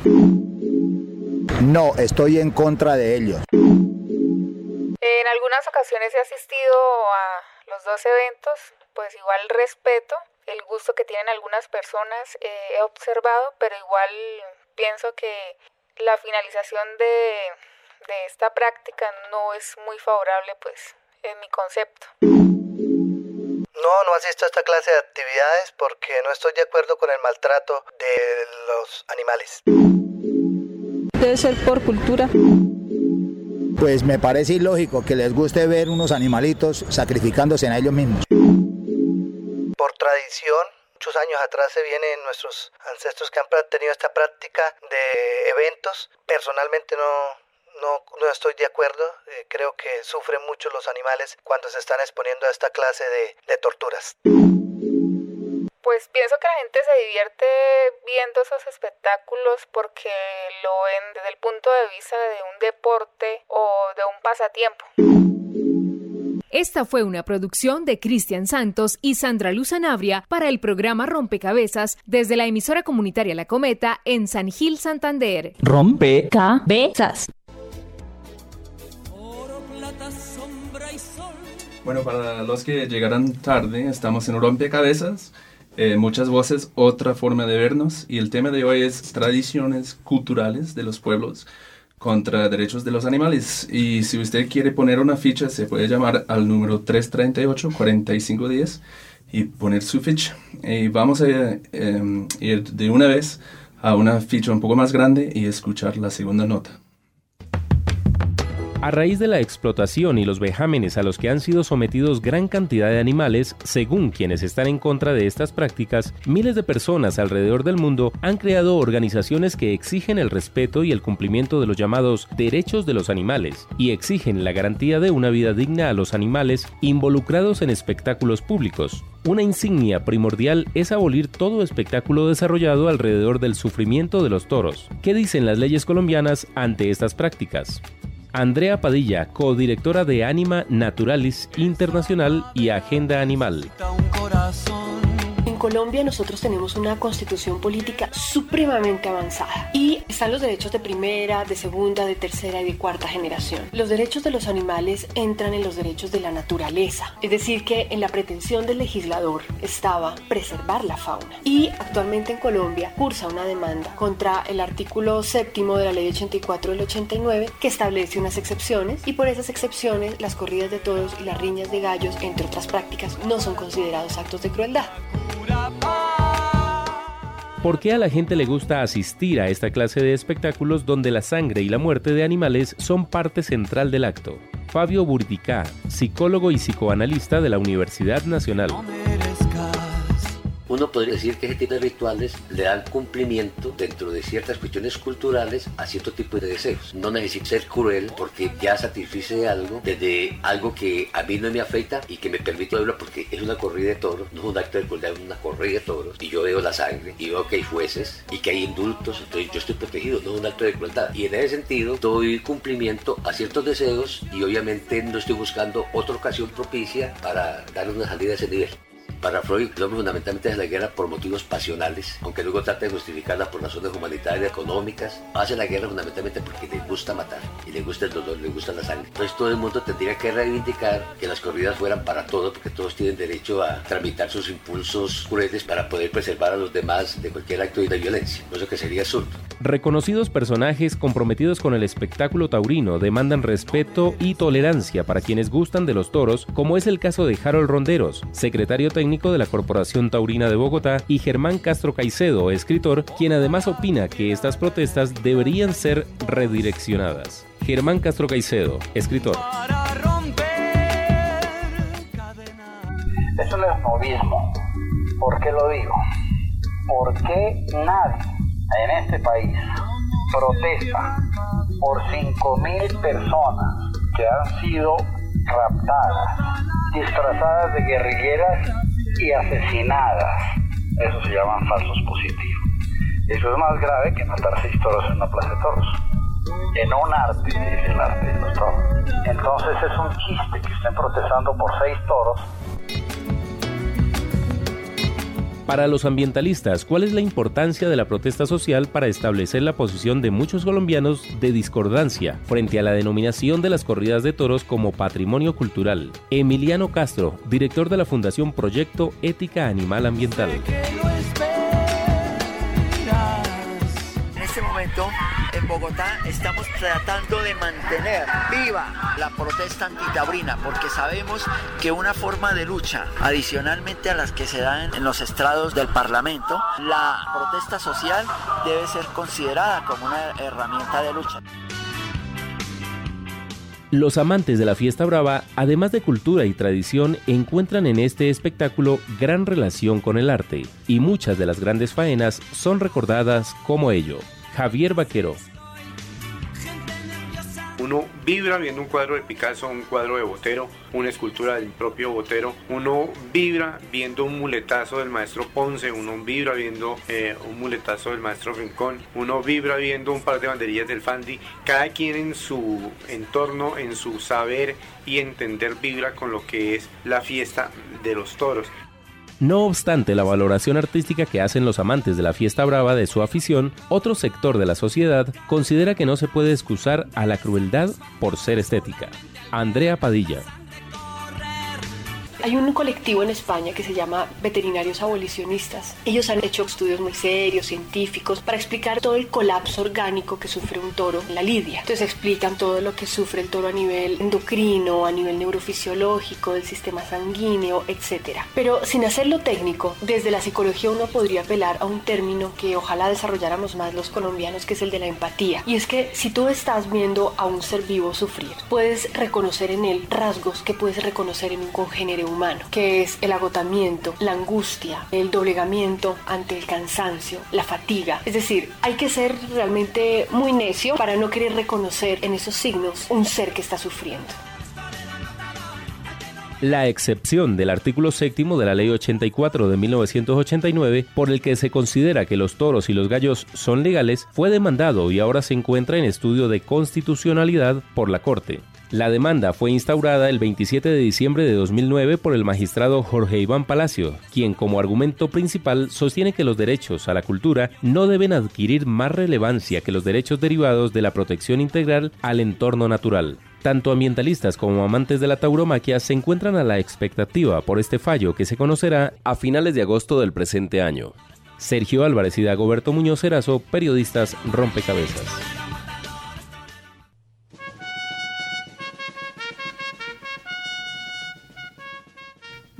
No, estoy en contra de ellos. En algunas ocasiones he asistido a los dos eventos, pues igual respeto, el gusto que tienen algunas personas eh, he observado, pero igual pienso que la finalización de, de esta práctica no es muy favorable pues en mi concepto. No, no asisto a esta clase de actividades porque no estoy de acuerdo con el maltrato de los animales. Debe ser por cultura. Pues me parece ilógico que les guste ver unos animalitos sacrificándose a ellos mismos. Muchos años atrás se vienen nuestros ancestros que han tenido esta práctica de eventos. Personalmente no, no, no estoy de acuerdo. Eh, creo que sufren mucho los animales cuando se están exponiendo a esta clase de, de torturas. Pues pienso que la gente se divierte viendo esos espectáculos porque lo ven desde el punto de vista de un deporte o de un pasatiempo. Esta fue una producción de Cristian Santos y Sandra Luz Anabria para el programa Rompecabezas desde la emisora comunitaria La Cometa en San Gil, Santander. Rompecabezas. Bueno, para los que llegaran tarde, estamos en Rompecabezas. Eh, muchas voces, otra forma de vernos. Y el tema de hoy es tradiciones culturales de los pueblos contra derechos de los animales. Y si usted quiere poner una ficha, se puede llamar al número 338-4510 y poner su ficha. Y vamos a eh, ir de una vez a una ficha un poco más grande y escuchar la segunda nota. A raíz de la explotación y los vejámenes a los que han sido sometidos gran cantidad de animales, según quienes están en contra de estas prácticas, miles de personas alrededor del mundo han creado organizaciones que exigen el respeto y el cumplimiento de los llamados derechos de los animales y exigen la garantía de una vida digna a los animales involucrados en espectáculos públicos. Una insignia primordial es abolir todo espectáculo desarrollado alrededor del sufrimiento de los toros. ¿Qué dicen las leyes colombianas ante estas prácticas? Andrea Padilla, codirectora de Anima Naturalis Internacional y Agenda Animal. En Colombia nosotros tenemos una constitución política supremamente avanzada y están los derechos de primera, de segunda, de tercera y de cuarta generación. Los derechos de los animales entran en los derechos de la naturaleza, es decir que en la pretensión del legislador estaba preservar la fauna. Y actualmente en Colombia cursa una demanda contra el artículo séptimo de la ley 84 del 89 que establece unas excepciones y por esas excepciones las corridas de toros y las riñas de gallos, entre otras prácticas, no son considerados actos de crueldad. ¿Por qué a la gente le gusta asistir a esta clase de espectáculos donde la sangre y la muerte de animales son parte central del acto? Fabio Burdicá, psicólogo y psicoanalista de la Universidad Nacional. Uno podría decir que ese tipo de rituales le dan cumplimiento dentro de ciertas cuestiones culturales a cierto tipo de deseos. No necesito ser cruel porque ya satisfice algo desde algo que a mí no me afecta y que me permite verlo porque es una corrida de toros, no es un acto de crueldad, es una corrida de toros y yo veo la sangre y veo que hay jueces y que hay indultos, entonces yo estoy protegido, no es un acto de crueldad. Y en ese sentido doy cumplimiento a ciertos deseos y obviamente no estoy buscando otra ocasión propicia para dar una salida a ese nivel. Para Freud, el hombre fundamentalmente es la guerra por motivos pasionales, aunque luego trata de justificarla por razones humanitarias, económicas. Hace la guerra fundamentalmente porque le gusta matar y le gusta el dolor, le gusta la sangre. Entonces todo el mundo tendría que reivindicar que las corridas fueran para todos, porque todos tienen derecho a tramitar sus impulsos crueles para poder preservar a los demás de cualquier acto de violencia. Eso que sería absurdo. Reconocidos personajes comprometidos con el espectáculo taurino demandan respeto y tolerancia para quienes gustan de los toros, como es el caso de Harold Ronderos, secretario técnico de la Corporación Taurina de Bogotá, y Germán Castro Caicedo, escritor, quien además opina que estas protestas deberían ser redireccionadas. Germán Castro Caicedo, escritor. Es un esnovismo. ¿Por qué lo digo? Porque nadie en este país protesta por 5.000 personas que han sido raptadas, disfrazadas de guerrilleras y asesinadas. Eso se llaman falsos positivos. Eso es más grave que matar seis toros en una plaza de toros. En un arte, es el arte de los toros. Entonces es un chiste que estén protestando por seis toros Para los ambientalistas, ¿cuál es la importancia de la protesta social para establecer la posición de muchos colombianos de discordancia frente a la denominación de las corridas de toros como patrimonio cultural? Emiliano Castro, director de la Fundación Proyecto Ética Animal Ambiental. En este momento Bogotá estamos tratando de mantener viva la protesta antitaurina porque sabemos que una forma de lucha, adicionalmente a las que se dan en los estrados del Parlamento, la protesta social debe ser considerada como una herramienta de lucha. Los amantes de la fiesta brava, además de cultura y tradición, encuentran en este espectáculo gran relación con el arte, y muchas de las grandes faenas son recordadas como ello. Javier Vaquero. Uno vibra viendo un cuadro de Picasso, un cuadro de Botero, una escultura del propio Botero. Uno vibra viendo un muletazo del maestro Ponce, uno vibra viendo eh, un muletazo del maestro Rincón, uno vibra viendo un par de banderillas del Fandi. Cada quien en su entorno, en su saber y entender vibra con lo que es la fiesta de los toros. No obstante la valoración artística que hacen los amantes de la fiesta brava de su afición, otro sector de la sociedad considera que no se puede excusar a la crueldad por ser estética. Andrea Padilla. Hay un colectivo en España que se llama Veterinarios Abolicionistas. Ellos han hecho estudios muy serios, científicos, para explicar todo el colapso orgánico que sufre un toro en la lidia. Entonces explican todo lo que sufre el toro a nivel endocrino, a nivel neurofisiológico, del sistema sanguíneo, etc. Pero sin hacerlo técnico, desde la psicología uno podría apelar a un término que ojalá desarrolláramos más los colombianos, que es el de la empatía. Y es que si tú estás viendo a un ser vivo sufrir, puedes reconocer en él rasgos que puedes reconocer en un congénere humano que es el agotamiento, la angustia, el doblegamiento ante el cansancio, la fatiga. Es decir, hay que ser realmente muy necio para no querer reconocer en esos signos un ser que está sufriendo. La excepción del artículo séptimo de la Ley 84 de 1989, por el que se considera que los toros y los gallos son legales, fue demandado y ahora se encuentra en estudio de constitucionalidad por la Corte. La demanda fue instaurada el 27 de diciembre de 2009 por el magistrado Jorge Iván Palacio, quien como argumento principal sostiene que los derechos a la cultura no deben adquirir más relevancia que los derechos derivados de la protección integral al entorno natural. Tanto ambientalistas como amantes de la tauromaquia se encuentran a la expectativa por este fallo que se conocerá a finales de agosto del presente año. Sergio Álvarez y Dagoberto Muñoz Erazo, periodistas Rompecabezas.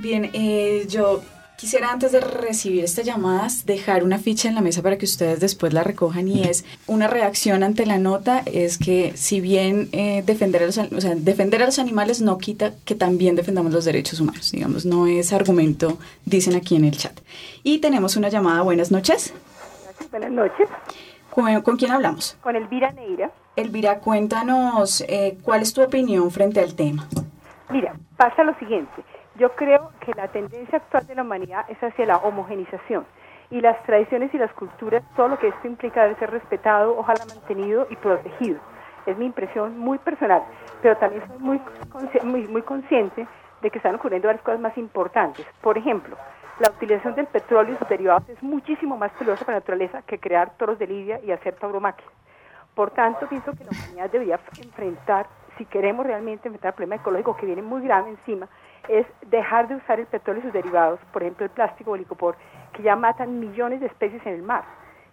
Bien, eh, yo quisiera antes de recibir estas llamadas dejar una ficha en la mesa para que ustedes después la recojan y es una reacción ante la nota es que si bien eh, defender, a los, o sea, defender a los animales no quita que también defendamos los derechos humanos, digamos, no es argumento, dicen aquí en el chat. Y tenemos una llamada, buenas noches. Buenas noches. ¿Con, con quién hablamos? Con Elvira Neira. Elvira, cuéntanos eh, cuál es tu opinión frente al tema. Mira, pasa lo siguiente. Yo creo que la tendencia actual de la humanidad es hacia la homogenización y las tradiciones y las culturas, todo lo que esto implica debe ser respetado, ojalá mantenido y protegido. Es mi impresión muy personal, pero también soy muy, muy, muy consciente de que están ocurriendo varias cosas más importantes. Por ejemplo, la utilización del petróleo y sus derivados es muchísimo más peligrosa para la naturaleza que crear toros de lidia y hacer tauromaquia. Por tanto, pienso que la humanidad debería enfrentar, si queremos realmente enfrentar el problema ecológico que viene muy grave encima, es dejar de usar el petróleo y sus derivados, por ejemplo el plástico o el licopor, que ya matan millones de especies en el mar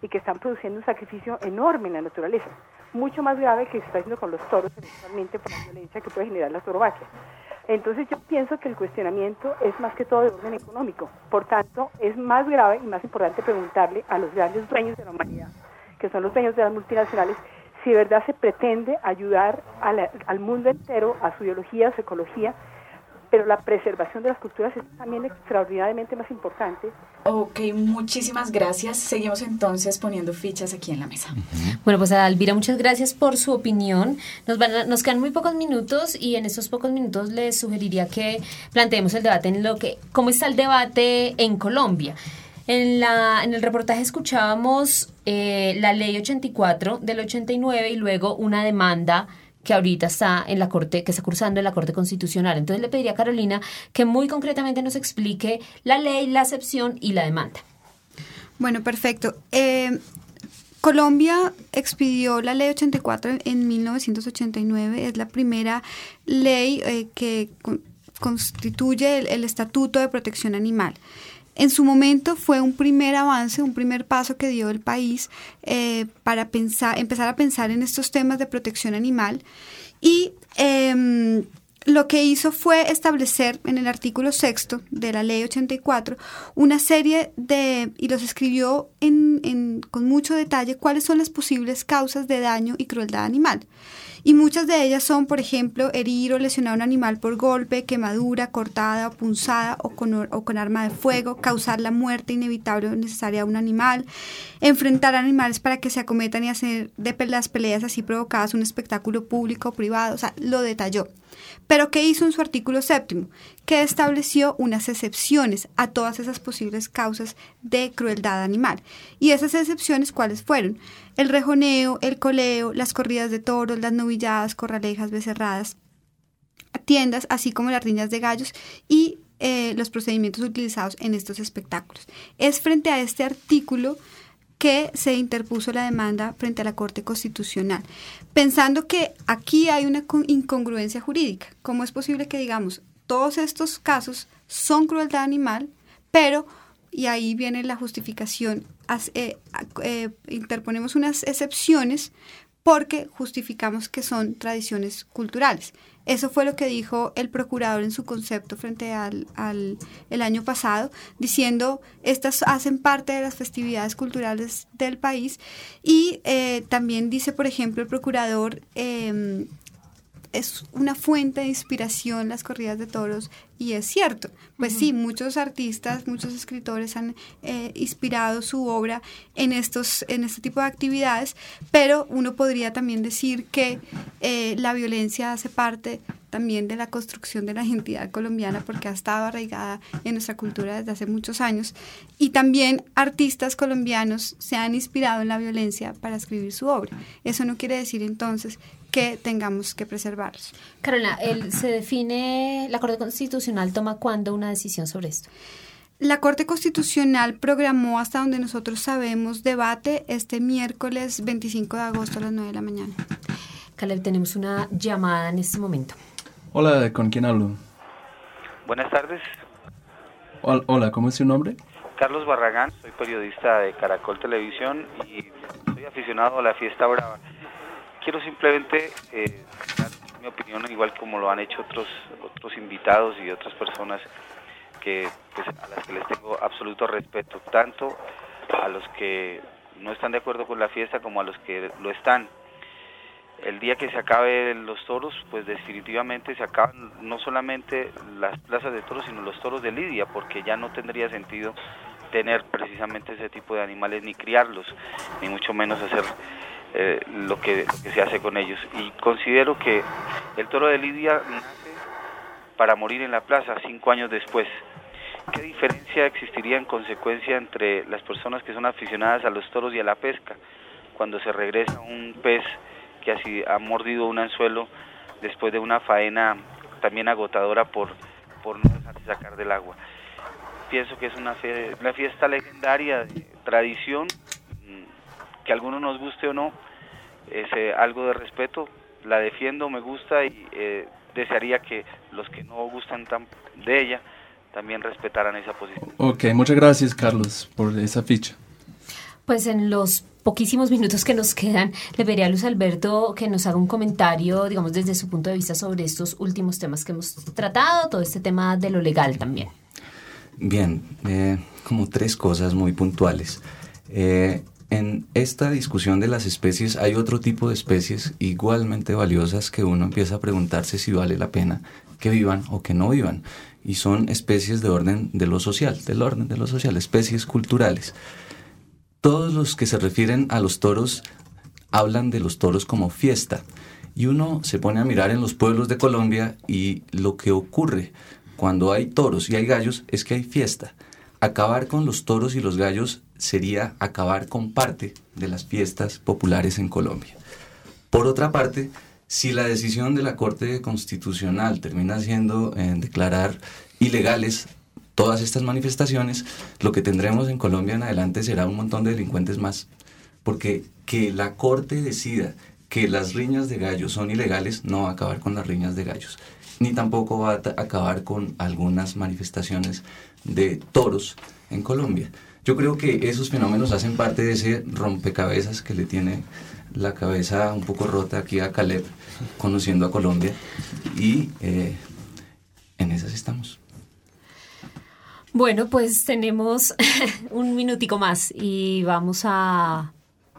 y que están produciendo un sacrificio enorme en la naturaleza, mucho más grave que se está haciendo con los toros, eventualmente por la violencia que puede generar la torovaquia. Entonces yo pienso que el cuestionamiento es más que todo de orden económico, por tanto es más grave y más importante preguntarle a los grandes dueños de la humanidad, que son los dueños de las multinacionales, si de verdad se pretende ayudar al mundo entero, a su ideología, a su ecología, pero la preservación de las culturas es también extraordinariamente más importante. Ok, muchísimas gracias. Seguimos entonces poniendo fichas aquí en la mesa. Bueno, pues a Alvira, muchas gracias por su opinión. Nos, van nos quedan muy pocos minutos y en estos pocos minutos les sugeriría que planteemos el debate en lo que, cómo está el debate en Colombia. En, la, en el reportaje escuchábamos eh, la ley 84 del 89 y luego una demanda que ahorita está en la Corte, que está cursando en la Corte Constitucional. Entonces le pediría a Carolina que muy concretamente nos explique la ley, la excepción y la demanda. Bueno, perfecto. Eh, Colombia expidió la ley 84 en 1989, es la primera ley eh, que constituye el, Estatuto de Protección Animal. En su momento fue un primer avance, un primer paso que dio el país eh, para pensar, empezar a pensar en estos temas de protección animal y em, lo que hizo fue establecer en el artículo sexto de la ley 84 una serie de, y los escribió en, con mucho detalle, cuáles son las posibles causas de daño y crueldad animal. Y muchas de ellas son, por ejemplo, herir o lesionar a un animal por golpe, quemadura, cortada o punzada o con, o con arma de fuego, causar la muerte inevitable o necesaria a un animal, enfrentar a animales para que se acometan y hacer de las peleas así provocadas un espectáculo público o privado, o sea, lo detalló. Pero ¿qué hizo en su artículo séptimo? Que estableció unas excepciones a todas esas posibles causas de crueldad animal. ¿Y esas excepciones cuáles fueron? El rejoneo, el coleo, las corridas de toros, las novilladas, corralejas, becerradas, tiendas, así como las riñas de gallos y eh, los procedimientos utilizados en estos espectáculos. Es frente a este artículo que se interpuso la demanda frente a la Corte Constitucional, pensando que aquí hay una incongruencia jurídica. ¿Cómo es posible que digamos, todos estos casos son crueldad animal, pero, y ahí viene la justificación, eh, eh, interponemos unas excepciones porque justificamos que son tradiciones culturales. Eso fue lo que dijo el procurador en su concepto frente al, el año pasado, diciendo estas hacen parte de las festividades culturales del país y eh, también dice, por ejemplo, el procurador eh, es una fuente de inspiración las corridas de toros y es cierto. Pues sí, muchos artistas, muchos escritores han eh, inspirado su obra en, estos, en este tipo de actividades, pero uno podría también decir que eh, la violencia hace parte también de la construcción de la identidad colombiana porque ha estado arraigada en nuestra cultura desde hace muchos años y también artistas colombianos se han inspirado en la violencia para escribir su obra. Eso no quiere decir entonces que tengamos que preservarlos. Carolina, se define, la Corte Constitucional toma cuándo una decisión sobre esto. La Corte Constitucional programó hasta donde nosotros sabemos debate este miércoles 25 de agosto a las 9 de la mañana. Caleb, tenemos una llamada en este momento. Hola, ¿con quién hablo? Buenas tardes. Hola, ¿cómo es su nombre? Carlos Barragán, soy periodista de Caracol Televisión y soy aficionado a la fiesta brava quiero simplemente eh, dar mi opinión, igual como lo han hecho otros, otros invitados y otras personas que, pues, a las que les tengo absoluto respeto, tanto a los que no están de acuerdo con la fiesta como a los que lo están. El día que se acaben los toros, pues definitivamente se acaban no solamente las plazas de toros, sino los toros de Lidia, porque ya no tendría sentido tener precisamente ese tipo de animales ni criarlos, ni mucho menos hacer eh, lo, que, se hace con ellos. Y considero que el toro de Lidia nace para morir en la plaza cinco años después. ¿Qué diferencia existiría en consecuencia entre las personas que son aficionadas a los toros y a la pesca cuando se regresa un pez que así ha mordido un anzuelo después de una faena también agotadora por, por no dejarse sacar del agua? Pienso que es una, una fiesta legendaria, de tradición, que a algunos nos guste o no, es eh, algo de respeto, la defiendo, me gusta y eh, desearía que los que no gustan tan de ella también respetaran esa posición. Ok, muchas gracias Carlos por esa ficha. Pues en los poquísimos minutos que nos quedan, le pediría a Luz Alberto que nos haga un comentario, digamos, desde su punto de vista sobre estos últimos temas que hemos tratado, todo este tema de lo legal también. Bien, eh, como tres cosas muy puntuales. Eh, en esta discusión de las especies hay otro tipo de especies igualmente valiosas que uno empieza a preguntarse si vale la pena que vivan o que no vivan. Y son especies de orden de lo social, del orden de lo social, especies culturales. Todos los que se refieren a los toros hablan de los toros como fiesta. Y uno se pone a mirar en los pueblos de Colombia y lo que ocurre cuando hay toros y hay gallos es que hay fiesta. Acabar con los toros y los gallos sería acabar con parte de las fiestas populares en Colombia. Por otra parte, Si la decisión de la Corte Constitucional termina siendo en declarar ilegales todas estas manifestaciones, lo que tendremos en Colombia en adelante será un montón de delincuentes más. Porque que la Corte decida que las riñas de gallos son ilegales no va a acabar con las riñas de gallos, ni tampoco va a acabar con algunas manifestaciones de toros en Colombia. Yo creo que esos fenómenos hacen parte de ese rompecabezas que le tiene la cabeza un poco rota aquí a Caleb, conociendo a Colombia, y eh, en esas estamos. Bueno, pues tenemos un minutico más y vamos a...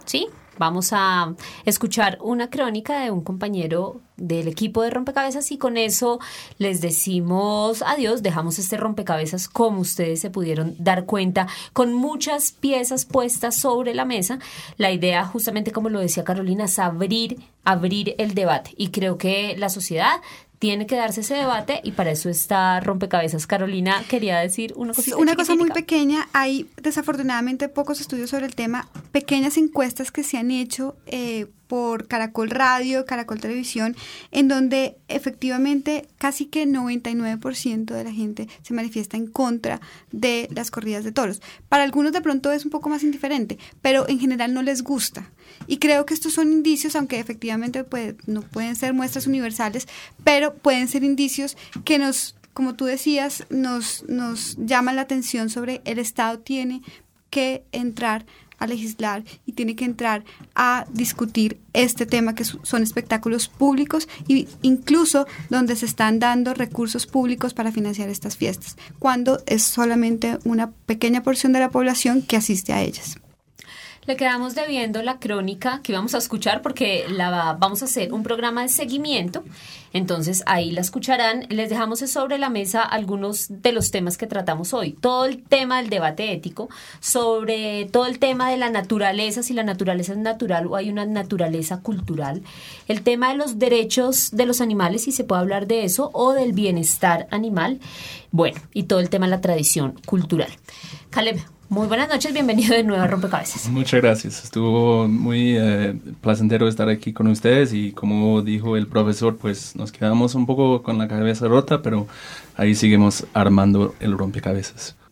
¿Sí? Vamos a escuchar una crónica de un compañero del equipo de rompecabezas y con eso les decimos adiós, dejamos este rompecabezas como ustedes se pudieron dar cuenta, con muchas piezas puestas sobre la mesa. La idea, justamente como lo decía Carolina, es abrir, abrir el debate y creo que la sociedad tiene que darse ese debate y para eso está rompecabezas. Carolina quería decir una cosa. Una cosa muy pequeña, hay desafortunadamente pocos estudios sobre el tema, pequeñas encuestas que se han hecho eh, por Caracol Radio, Caracol Televisión, en donde efectivamente casi que 99% de la gente se manifiesta en contra de las corridas de toros. Para algunos de pronto es un poco más indiferente, pero en general no les gusta. Y creo que estos son indicios, aunque efectivamente no pueden ser muestras universales, pero pueden ser indicios que nos como tú decías, nos, nos llama la atención sobre el Estado tiene que entrar a legislar y tiene que entrar a discutir este tema que son espectáculos públicos e incluso donde se están dando recursos públicos para financiar estas fiestas, cuando es solamente una pequeña porción de la población que asiste a ellas. Le quedamos debiendo la crónica que vamos a escuchar porque la vamos a hacer un programa de seguimiento. Entonces ahí la escucharán. Les dejamos sobre la mesa algunos de los temas que tratamos hoy. Todo el tema del debate ético, sobre todo el tema de la naturaleza, si la naturaleza es natural o hay una naturaleza cultural. El tema de los derechos de los animales, si se puede hablar de eso, o del bienestar animal. Bueno, y todo el tema de la tradición cultural. Caleb, muy buenas noches, bienvenido de nuevo a Rompecabezas. Muchas gracias, estuvo muy eh, placentero estar aquí con ustedes y como dijo el profesor, pues nos quedamos un poco con la cabeza rota, pero ahí seguimos armando el rompecabezas.